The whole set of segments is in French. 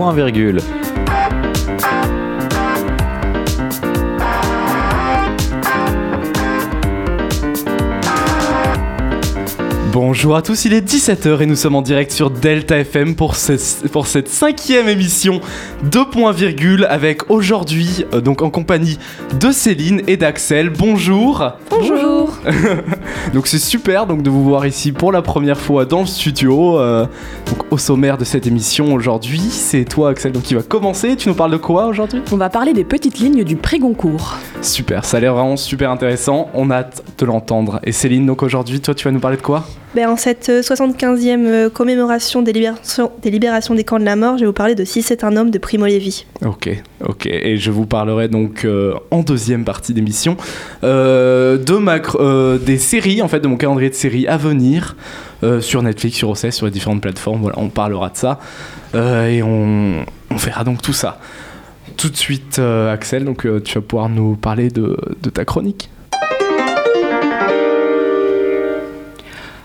point virgule. Bonjour à tous, il est 17h et nous sommes en direct sur Delta FM pour, pour cette cinquième émission de Point Virgule avec aujourd'hui, euh, donc en compagnie de Céline et d'Axel. Bonjour Bonjour Donc c'est super donc de vous voir ici pour la première fois dans le studio. euh, donc au sommaire de cette émission aujourd'hui, c'est toi Axel donc qui va commencer. Tu nous parles de quoi aujourd'hui? On va parler des petites lignes du pré-Goncourt. Super, ça a l'air vraiment super intéressant. On a hâte de l'entendre. Et Céline, donc aujourd'hui, toi tu vas nous parler de quoi? Ben, en cette euh, 75e euh, commémoration des libérations, des camps de la mort, je vais vous parler de Si c'est un homme de Primo Levi. Ok, ok. Et je vous parlerai donc euh, en deuxième partie d'émission euh, de ma euh, des séries, en fait, de mon calendrier de séries à venir euh, sur Netflix, sur OCS, sur les différentes plateformes. Voilà, on parlera de ça Euh, et on, on verra donc tout ça. Tout de suite, euh, Axel, donc euh, tu vas pouvoir nous parler de ta chronique.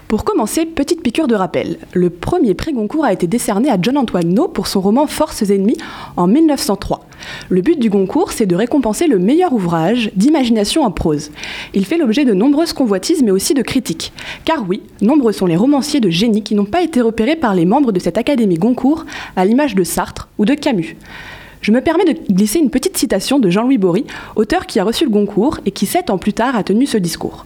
Pour commencer, petite piqûre de rappel. Le premier prix Goncourt a été décerné à John-Antoine No pour son roman Forces ennemies en 1903. Le but du Goncourt, c'est de récompenser le meilleur ouvrage d'imagination en prose. Il fait l'objet de nombreuses convoitises, mais aussi de critiques. Car oui, nombreux sont les romanciers de génie qui n'ont pas été repérés par les membres de cette Académie Goncourt, à l'image de Sartre ou de Camus. Je me permets de glisser une petite citation de Jean-Louis Bory, auteur qui a reçu le Goncourt et qui sept ans plus tard a tenu ce discours.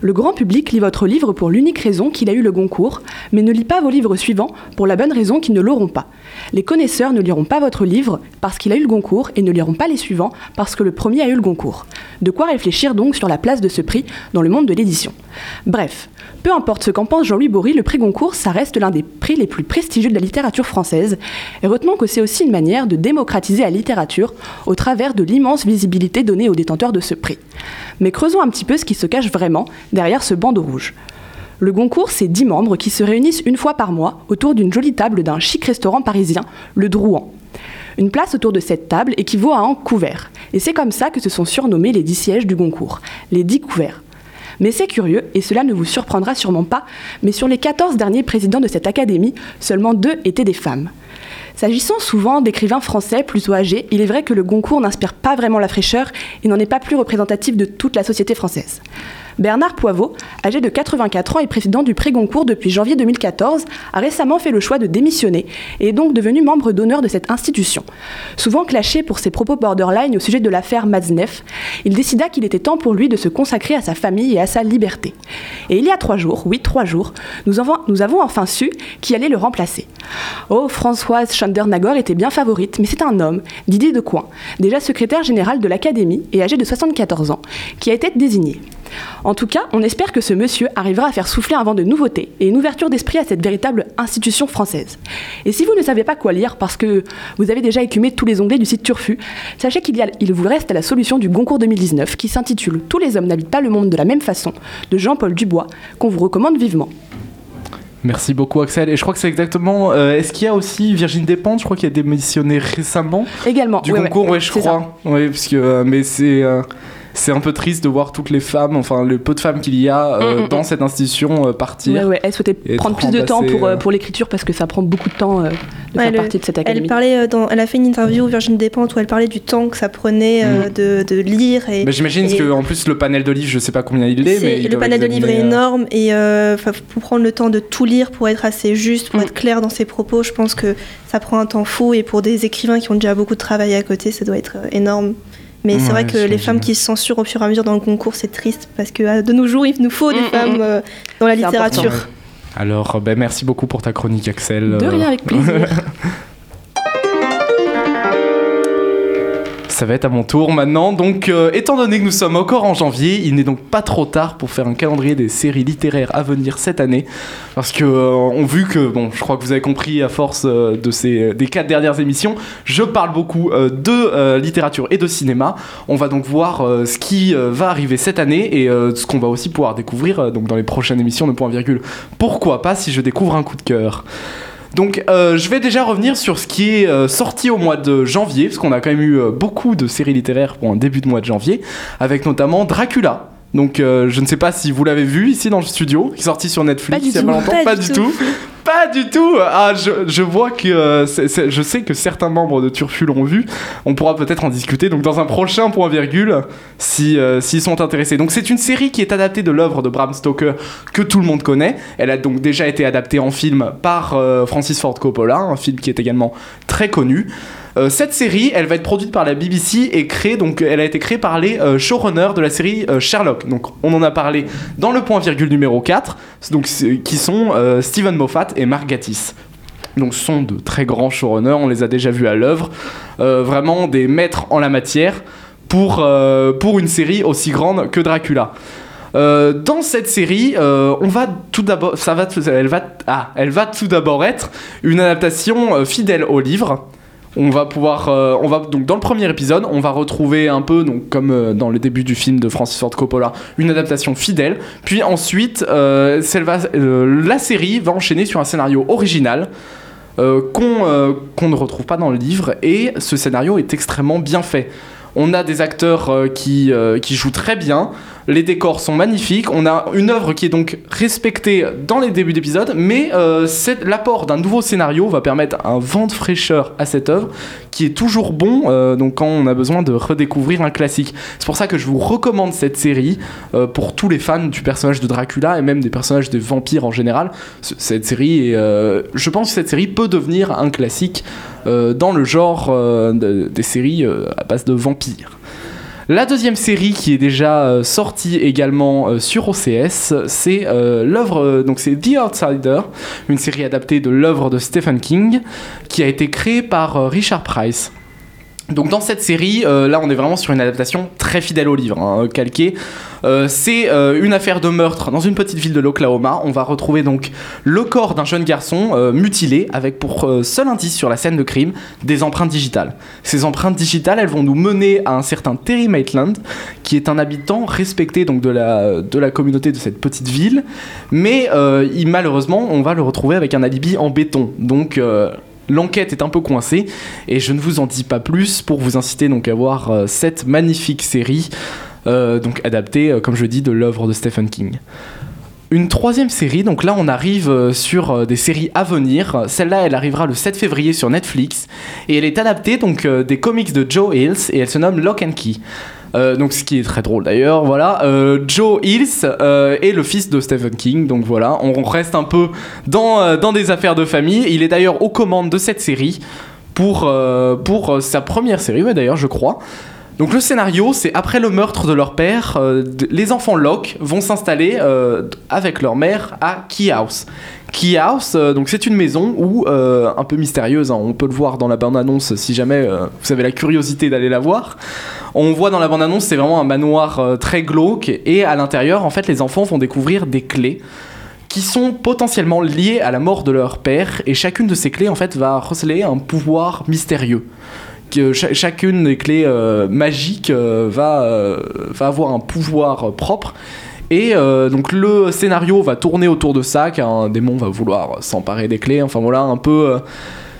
Le grand public lit votre livre pour l'unique raison qu'il a eu le Goncourt, mais ne lit pas vos livres suivants pour la bonne raison qu'ils ne l'auront pas. Les connaisseurs ne liront pas votre livre parce qu'il a eu le Goncourt et ne liront pas les suivants parce que le premier a eu le Goncourt. De quoi réfléchir donc sur la place de ce prix dans le monde de l'édition? Bref, peu importe ce qu'en pense Jean-Louis Bory, le prix Goncourt, ça reste l'un des prix les plus prestigieux de la littérature française. Et retenons que c'est aussi une manière de démocratiser la littérature au travers de l'immense visibilité donnée aux détenteurs de ce prix. Mais creusons un petit peu ce qui se cache vraiment derrière ce bandeau rouge. Le Goncourt, c'est dix membres qui se réunissent une fois par mois autour d'une jolie table d'un chic restaurant parisien, le Drouan. Une place autour de cette table équivaut à un couvert. Et c'est comme ça que se sont surnommés les dix sièges du Goncourt, les dix couverts. Mais c'est curieux, et cela ne vous surprendra sûrement pas, mais sur les 14 derniers présidents de cette académie, seulement deux étaient des femmes. S'agissant souvent d'écrivains français plutôt âgés, il est vrai que le Goncourt n'inspire pas vraiment la fraîcheur et n'en est pas plus représentatif de toute la société française. Bernard Poivot, âgé de 84 ans et président du prix Goncourt depuis janvier 2014, a récemment fait le choix de démissionner et est donc devenu membre d'honneur de cette institution. Souvent clashé pour ses propos borderline au sujet de l'affaire Matzneff, il décida qu'il était temps pour lui de se consacrer à sa famille et à sa liberté. Et il y a trois jours, oui trois jours, nous avons enfin su qui allait le remplacer. Oh, Françoise Chandernagor était bien favorite, mais c'est un homme, Didier Decoing, déjà secrétaire général de l'Académie et âgé de 74 ans, qui a été désigné. En tout cas, on espère que ce monsieur arrivera à faire souffler un vent de nouveauté et une ouverture d'esprit à cette véritable institution française. Et si vous ne savez pas quoi lire parce que vous avez déjà écumé tous les onglets du site Turfu, sachez qu'il il vous reste la solution du Goncourt 2019 qui s'intitule Tous les hommes n'habitent pas le monde de la même façon de Jean-Paul Dubois, qu'on vous recommande vivement. Merci beaucoup Axel. Et je crois que c'est exactement... euh, Est-ce qu'il y a aussi Virginie Despentes, je crois qu'il a démissionné récemment Également, Du concours, ouais, je ça. crois. Oui, parce que, euh, mais c'est, euh, c'est un peu triste de voir toutes les femmes, enfin le peu de femmes qu'il y a euh, Mm, mm, dans mm. cette institution euh, partir. Ouais, ouais, elle souhaitait prendre plus de temps pour, euh, pour l'écriture parce que ça prend beaucoup de temps euh, de Ouais, faire le- partie de cette Elle, académie. parlait euh, dans, elle a fait une interview, Virginie Despentes, où elle parlait du temps que ça prenait euh, de, de lire. Et, Bah, J'imagine et- que en plus le panel de livres, je sais pas combien il est, mais il le panel de livres est énorme et euh, faut prendre le temps de tout lire pour être assez juste, pour être clair dans ses propos. Je pense que ça prend un temps fou et pour des écrivains qui ont déjà beaucoup de travail à côté, ça doit être énorme. Mais c'est vrai que les femmes qui se censurent au fur et à mesure dans le concours, c'est triste parce que euh, de nos jours, il nous faut des Mm, mm, femmes mm. euh, dans la littérature. important. Alors, ben, merci beaucoup pour ta chronique, Axel. De rien, avec plaisir. Ça va être à mon tour maintenant. Donc, euh, étant donné que nous sommes encore en janvier, il n'est donc pas trop tard pour faire un calendrier des séries littéraires à venir cette année. Parce que, euh, on vu que, bon, je crois que vous avez compris à force euh, de ces, des quatre dernières émissions, je parle beaucoup euh, de littérature et de cinéma. On va donc voir ce qui va arriver cette année et ce qu'on va aussi pouvoir découvrir donc dans les prochaines émissions de Point Virgule. Pourquoi pas si je découvre un coup de cœur? Donc euh, je vais déjà revenir sur ce qui est euh, sorti au mois de janvier, parce qu'on a quand même eu euh, beaucoup de séries littéraires pour un début de mois de janvier, avec notamment Dracula. Donc euh, je ne sais pas si vous l'avez vu ici dans le studio, qui est sorti sur Netflix Pas du il y a tout. pas longtemps, Pas pas, du du tout. tout. Pas du tout. Ah, je, je vois que euh, je sais que certains membres de Turfu l'ont vu. On pourra peut-être en discuter. Donc dans un prochain point virgule, si euh, s'ils sont intéressés. Donc c'est une série qui est adaptée de l'œuvre de Bram Stoker que tout le monde connaît. Elle a donc déjà été adaptée en film par Francis Ford Coppola, un film qui est également très connu. Euh, cette série, elle va être produite par la BBC et créée, donc elle a été créée par les euh, showrunners de la série euh, Sherlock. Donc on en a parlé dans le point virgule numéro 4, donc, qui sont Steven Moffat et Mark Gatiss. Donc ce sont de très grands showrunners, on les a déjà vus à l'œuvre, vraiment des maîtres en la matière pour, pour une série aussi grande que Dracula. Dans cette série, on va tout d'abord, ça va, elle va, ah, elle va tout d'abord être une adaptation fidèle au livre. On va pouvoir, euh, on va donc dans le premier épisode, on va retrouver un peu, donc comme euh, dans le début du film de Francis Ford Coppola, une adaptation fidèle. Puis ensuite, euh, la série va enchaîner sur un scénario original. qu'on ne retrouve pas dans le livre et ce scénario est extrêmement bien fait. On a des acteurs qui, qui jouent très bien, les décors sont magnifiques, on a une œuvre qui est donc respectée dans les débuts d'épisode, mais euh, l'apport d'un nouveau scénario va permettre un vent de fraîcheur à cette œuvre qui est toujours bon euh, donc quand on a besoin de redécouvrir un classique. C'est pour ça que je vous recommande cette série euh, pour tous les fans du personnage de Dracula et même des personnages des vampires en général. Cette série, est, je pense que cette série peut devenir un classique dans le genre de- des séries à base de vampires. La deuxième série qui est déjà euh, sortie également euh, sur OCS, c'est euh, l'œuvre, donc c'est The Outsider, une série adaptée de l'œuvre de Stephen King, qui a été créée par Richard Price. Donc dans cette série, euh, là on est vraiment sur une adaptation très fidèle au livre, hein, calqué. Euh, c'est euh, une affaire de meurtre dans une petite ville de l'Oklahoma. On va retrouver donc le corps d'un jeune garçon mutilé avec pour seul indice sur la scène de crime des empreintes digitales. Ces empreintes digitales, elles vont nous mener à un certain Terry Maitland, qui est un habitant respecté donc de la, de la communauté de cette petite ville, mais il, malheureusement on va le retrouver avec un alibi en béton. Donc L'enquête est un peu coincée et je ne vous en dis pas plus pour vous inciter donc à voir euh, cette magnifique série euh, adaptée euh, comme je dis de l'œuvre de Stephen King. Une troisième série, donc là on arrive euh, sur euh, des séries à venir. Celle-là elle arrivera le 7 février sur Netflix et elle est adaptée donc euh, des comics de Joe Hills et elle se nomme Lock and Key. Donc ce qui est très drôle d'ailleurs, voilà. Joe Hills est le fils de Stephen King, donc voilà, on reste un peu dans, dans des affaires de famille. Il est d'ailleurs aux commandes de cette série pour, pour sa première série, d'ailleurs je crois. Donc le scénario, c'est après le meurtre de leur père, euh, les enfants Locke vont s'installer euh, avec leur mère à Key House. Key House, euh, donc c'est une maison où, un peu mystérieuse, hein, on peut le voir dans la bande-annonce si jamais vous avez la curiosité d'aller la voir. On voit dans la bande-annonce, c'est vraiment un manoir très glauque et à l'intérieur, en fait, les enfants vont découvrir des clés qui sont potentiellement liées à la mort de leur père et chacune de ces clés en fait va receler un pouvoir mystérieux. Que cha- chacune des clés euh, magiques euh, va, euh, va avoir un pouvoir propre et donc le scénario va tourner autour de ça qu'un démon va vouloir s'emparer des clés enfin voilà un peu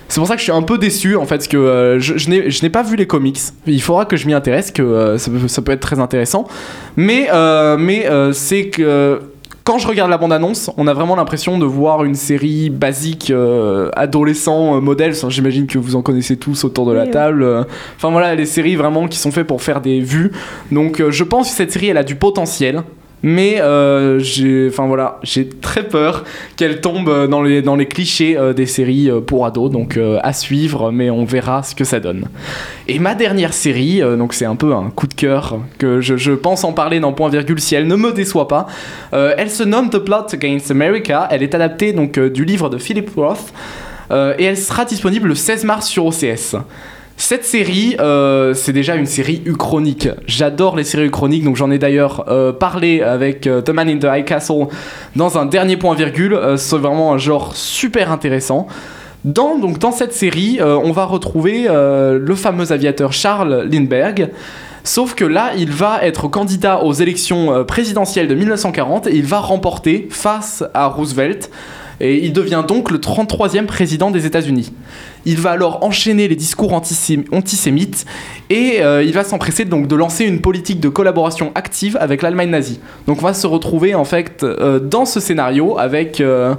c'est pour ça que je suis un peu déçu en fait que je, je n'ai pas vu les comics. Il faudra que je m'y intéresse, que ça, peut, ça peut être très intéressant. Mais, mais c'est que quand je regarde la bande-annonce, on a vraiment l'impression de voir une série basique euh, adolescent euh, modèle. J'imagine que vous en connaissez tous autour de la Oui, table. Enfin voilà, les séries vraiment qui sont faites pour faire des vues. Donc euh, je pense que cette série elle a du potentiel. Mais euh, j'ai, enfin voilà, j'ai très peur qu'elle tombe euh, dans les, dans les clichés euh, des séries pour ados. Donc à suivre, mais on verra ce que ça donne. Et ma dernière série, donc c'est un peu un coup de cœur que je, je pense en parler dans point virgule si elle ne me déçoit pas. Elle se nomme The Plot Against America. Elle est adaptée donc du livre de Philip Roth et elle sera disponible le 16 mars sur OCS. Cette série, euh, c'est déjà une série uchronique. J'adore les séries uchroniques, donc j'en ai d'ailleurs euh, parlé avec euh, The Man in the High Castle dans un dernier point virgule. Euh, c'est vraiment un genre super intéressant. Dans, donc, dans cette série, on va retrouver le fameux aviateur Charles Lindbergh. Sauf que là, il va être candidat aux élections présidentielles de 1940 et il va remporter face à Roosevelt. Et il devient donc le 33e président des États-Unis. Il va alors enchaîner les discours antisé- antisémites et euh, il va s'empresser donc de lancer une politique de collaboration active avec l'Allemagne nazie. Donc on va se retrouver en fait euh, dans ce scénario avec, euh,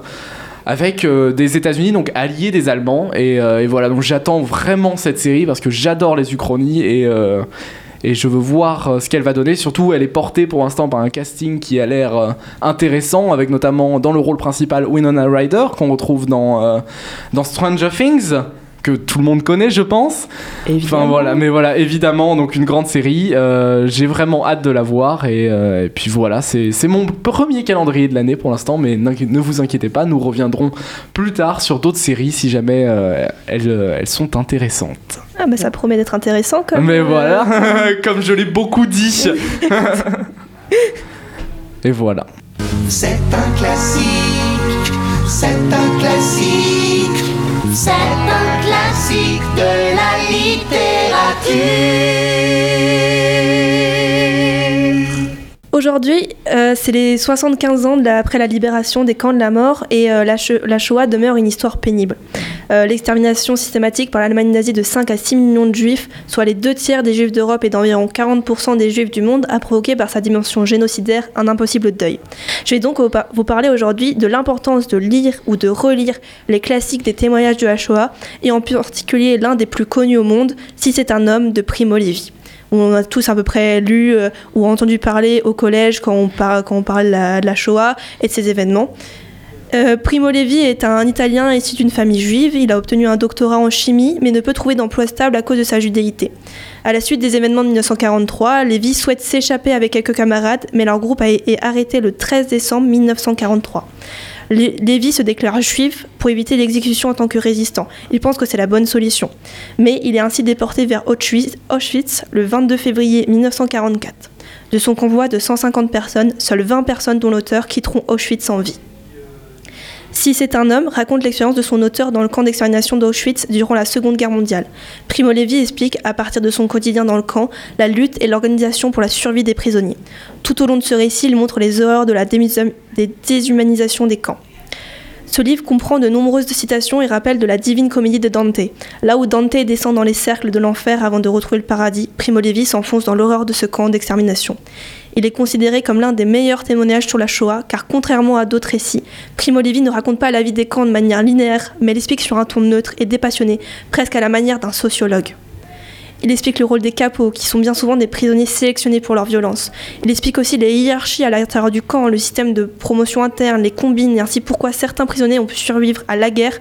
avec des États-Unis donc alliés des Allemands et, voilà donc j'attends vraiment cette série parce que j'adore les Uchronies et et je veux voir euh, ce qu'elle va donner. Surtout, elle est portée pour l'instant par un casting qui a l'air euh, intéressant, avec notamment dans le rôle principal Winona Ryder, qu'on retrouve dans, euh, dans Stranger Things que tout le monde connaît, je pense. Enfin voilà, mais voilà, évidemment, donc une grande série. Euh, J'ai vraiment hâte de la voir et, euh, et puis voilà, c'est c'est mon premier calendrier de l'année pour l'instant, mais ne vous inquiétez pas, nous reviendrons plus tard sur d'autres séries si jamais euh, elles, elles sont intéressantes. Ah bah ça promet d'être intéressant comme. Mais euh, voilà, comme je l'ai beaucoup dit. et voilà. C'est un classique, c'est un classique, c'est un classique de la littérature. Aujourd'hui, euh, c'est les 75 ans après la libération des camps de la mort et euh, la, Sh- la Shoah demeure une histoire pénible. Euh, L'extermination systématique par l'Allemagne nazie de 5 à 6 millions de juifs, soit les deux tiers des juifs d'Europe et d'environ 40% des juifs du monde, a provoqué par sa dimension génocidaire un impossible deuil. Je vais donc vous par- vous parler aujourd'hui de l'importance de lire ou de relire les classiques des témoignages de la Shoah et en particulier l'un des plus connus au monde, Si c'est un homme, de Primo Levi on a tous à peu près lu euh, ou entendu parler au collège quand on, par- quand on parle de la, Shoah et de ces événements. Euh, Primo Levi est un Italien issu d'une famille juive. Il a obtenu un doctorat en chimie, mais ne peut trouver d'emploi stable à cause de sa judéité. À la suite des événements de 1943, Levi souhaite s'échapper avec quelques camarades, mais leur groupe été arrêté le 13 décembre 1943. Lé- Lévy se déclare juif pour éviter l'exécution en tant que résistant. Il pense que c'est la bonne solution. Mais il est ainsi déporté vers Auschwitz, Auschwitz le 22 février 1944. De son convoi de 150 personnes, seules 20 personnes dont l'auteur quitteront Auschwitz en vie. Si c'est un homme, raconte l'expérience de son auteur dans le camp d'extermination d'Auschwitz durant la Seconde Guerre mondiale. Primo Levi explique, à partir de son quotidien dans le camp, la lutte et l'organisation pour la survie des prisonniers. Tout au long de ce récit, il montre les horreurs de la déshumanisation des camps. Ce livre comprend de nombreuses citations et rappels de la divine comédie de Dante. Là où Dante descend dans les cercles de l'enfer avant de retrouver le paradis, Primo Levi s'enfonce dans l'horreur de ce camp d'extermination. Il est considéré comme l'un des meilleurs témoignages sur la Shoah, car contrairement à d'autres récits, Primo Levi ne raconte pas la vie des camps de manière linéaire, mais l'explique sur un ton neutre et dépassionné, presque à la manière d'un sociologue. Il explique le rôle des capots, qui sont bien souvent des prisonniers sélectionnés pour leur violence. Il explique aussi les hiérarchies à l'intérieur du camp, le système de promotion interne, les combines, et ainsi pourquoi certains prisonniers ont pu survivre à la guerre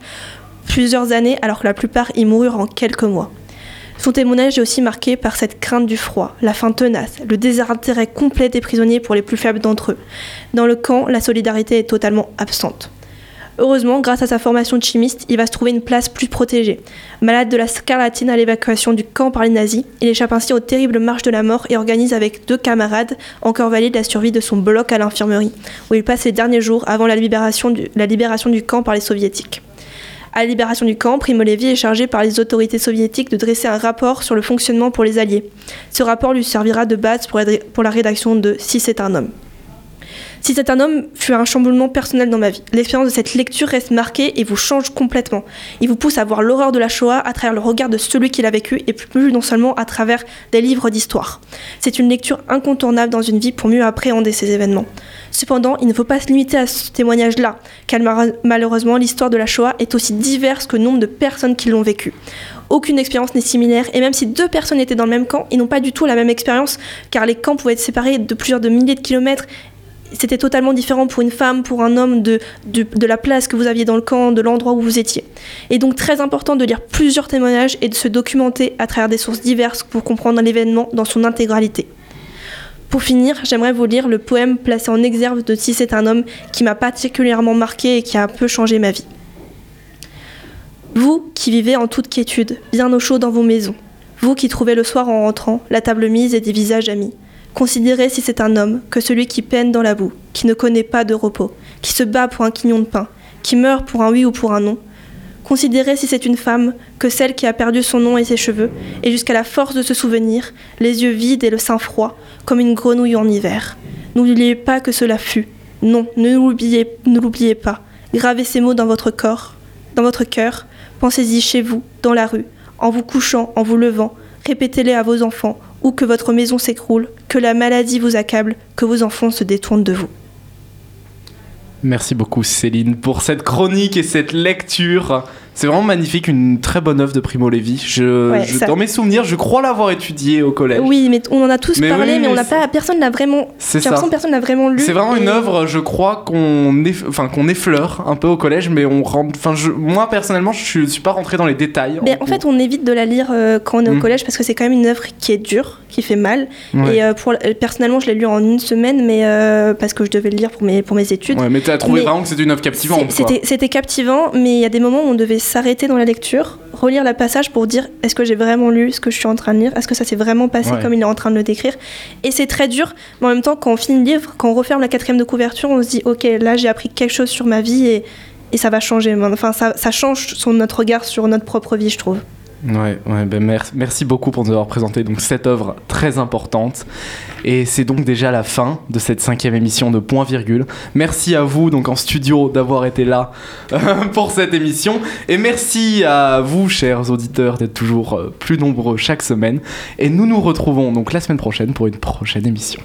plusieurs années, alors que la plupart y moururent en quelques mois. Son témoignage est aussi marqué par cette crainte du froid, la faim tenace, le désintérêt complet des prisonniers pour les plus faibles d'entre eux. Dans le camp, la solidarité est totalement absente. Heureusement, grâce à sa formation de chimiste, il va se trouver une place plus protégée. Malade de la scarlatine à l'évacuation du camp par les nazis, il échappe ainsi aux terribles marches de la mort et organise avec deux camarades encore valides la survie de son bloc à l'infirmerie, où il passe les derniers jours avant la libération du, la libération du camp par les soviétiques. À la libération du camp, Primo Levi est chargé par les autorités soviétiques de dresser un rapport sur le fonctionnement pour les Alliés. Ce rapport lui servira de base pour la, pour la rédaction de Si c'est un homme. Si c'est un homme fut un chamboulement personnel dans ma vie. L'expérience de cette lecture reste marquée et vous change complètement. Il vous pousse à voir l'horreur de la Shoah à travers le regard de celui qui l'a vécu et plus non seulement à travers des livres d'histoire. C'est une lecture incontournable dans une vie pour mieux appréhender ces événements. Cependant, il ne faut pas se limiter à ce témoignage-là, car mal- malheureusement, l'histoire de la Shoah est aussi diverse que le nombre de personnes qui l'ont vécue. Aucune expérience n'est similaire, et même si deux personnes étaient dans le même camp, ils n'ont pas du tout la même expérience, car les camps pouvaient être séparés de plusieurs de milliers de kilomètres. C'était totalement différent pour une femme, pour un homme, de, de, la place que vous aviez dans le camp, de l'endroit où vous étiez. Et donc très important de lire plusieurs témoignages et de se documenter à travers des sources diverses pour comprendre l'événement dans son intégralité. Pour finir, j'aimerais vous lire le poème placé en exergue de Si c'est un homme qui m'a particulièrement marqué et qui a un peu changé ma vie. Vous qui vivez en toute quiétude, bien au chaud dans vos maisons, vous qui trouvez le soir en rentrant la table mise et des visages amis, considérez si c'est un homme que celui qui peine dans la boue, qui ne connaît pas de repos, qui se bat pour un quignon de pain, qui meurt pour un oui ou pour un non. Considérez si c'est une femme que celle qui a perdu son nom et ses cheveux, et jusqu'à la force de se souvenir, les yeux vides et le sein froid, comme une grenouille en hiver. N'oubliez pas que cela fut. Non, ne l'oubliez, ne l'oubliez pas. Gravez ces mots dans votre corps, dans votre cœur. Pensez-y chez vous, dans la rue, en vous couchant, en vous levant. Répétez-les à vos enfants, ou que votre maison s'écroule, que la maladie vous accable, que vos enfants se détournent de vous. Merci beaucoup Céline pour cette chronique et cette lecture. C'est vraiment magnifique, une très bonne œuvre de Primo Levi. Je, Ouais, je- ça- Dans mes souvenirs, je crois l'avoir étudié au collège. Oui, mais on en a tous Mais parlé, oui, mais on n'a pas, personne n'a vraiment. C'est ça. personne n'a vraiment lu. C'est vraiment une œuvre, je crois, qu'on eff- enfin, qu'on effleure un peu au collège, mais on rentre. Enfin, je... moi personnellement, je suis pas rentré dans les détails. Mais en fait, on évite de la lire euh, quand on est au Mm. collège parce que c'est quand même une œuvre qui est dure, qui fait mal. Ouais. Et euh, pour, euh, personnellement, je l'ai lu en une semaine, mais euh, parce que je devais le lire pour mes, pour mes études. Ouais, mais t'as trouvé Mais vraiment que c'était une œuvre captivante. C'était captivant, mais il y a des moments où on devait s'arrêter dans la lecture, relire la passage pour dire est-ce que j'ai vraiment lu ce que je suis en train de lire? Est-ce que ça s'est vraiment passé Ouais. comme il est en train de le décrire? Et c'est très dur, mais en même temps, quand on finit le livre, quand on referme la quatrième de couverture, on se dit ok, là j'ai appris quelque chose sur ma vie et, et ça va changer. Enfin, ça, ça change son, notre regard sur notre propre vie, je trouve. Ouais, ouais, ben merci, beaucoup pour nous avoir présenté donc cette œuvre très importante. Et c'est donc déjà la fin de cette cinquième émission de Point Virgule. Merci à vous donc en studio d'avoir été là pour cette émission. Et merci à vous, chers auditeurs, d'être toujours euh, plus nombreux chaque semaine. Et nous nous retrouvons donc la semaine prochaine pour une prochaine émission.